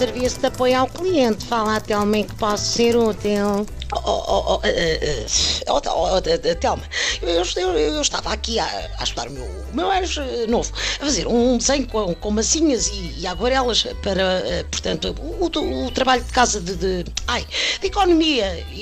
Serviço de apoio ao cliente. Fala a Telma em que posso ser útil. Oh, oh, oh, eh, eh, oh, oh, oh, Telma, eu, eu, eu estava aqui a, a o meu, meu ex eh, novo, a fazer um desenho com, com massinhas e, e aguarelas para, eh, portanto, o, o- trabalho de casa de, de, ai, de economia e,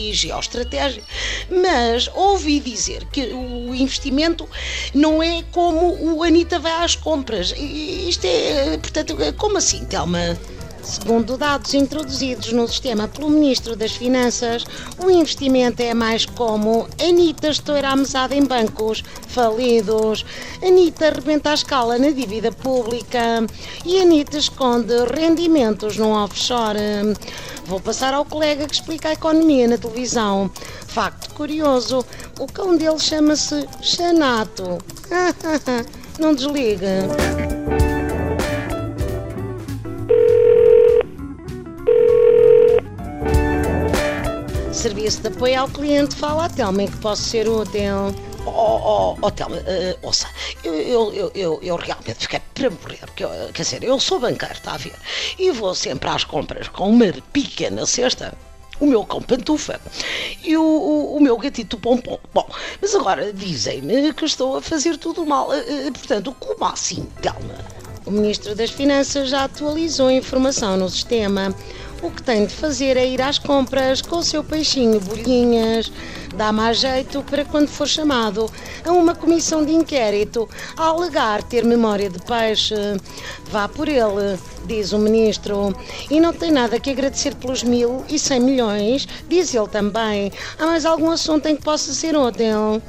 e, e geoestratégia. Mas ouvi dizer que o investimento não é como o Anitta vai às compras. Isto é, portanto, como assim, Telma? Segundo dados introduzidos no sistema pelo Ministro das Finanças, o investimento é mais como Anitta estoura a mesada em bancos falidos, Anitta rebenta a escala na dívida pública e Anitta esconde rendimentos num offshore. Vou passar ao colega que explica a economia na televisão. Facto curioso, o cão dele chama-se Xanato. Não desliga. Serviço de apoio ao cliente, fala a Telma em que posso ser útil. Oh, oh, oh Telma, eh, ouça, eu, eu, eu, eu, realmente fiquei para morrer, porque, quer dizer, eu sou banqueiro, está a ver, e vou sempre às compras com uma pequena cesta, o meu cão pantufa e o, o, o meu gatito pompom. Bom, mas agora dizem-me que estou a fazer tudo mal, eh, eh, portanto, como assim, Telma? O Ministro das Finanças já atualizou a informação no sistema. O que tem de fazer é ir às compras com o seu peixinho bolhinhas. Dá mais jeito para quando for chamado a uma comissão de inquérito a alegar ter memória de peixe. Vá por ele, diz o Ministro. E não tem nada que agradecer pelos mil e cem milhões, diz ele também. Há mais algum assunto em que possa ser útil?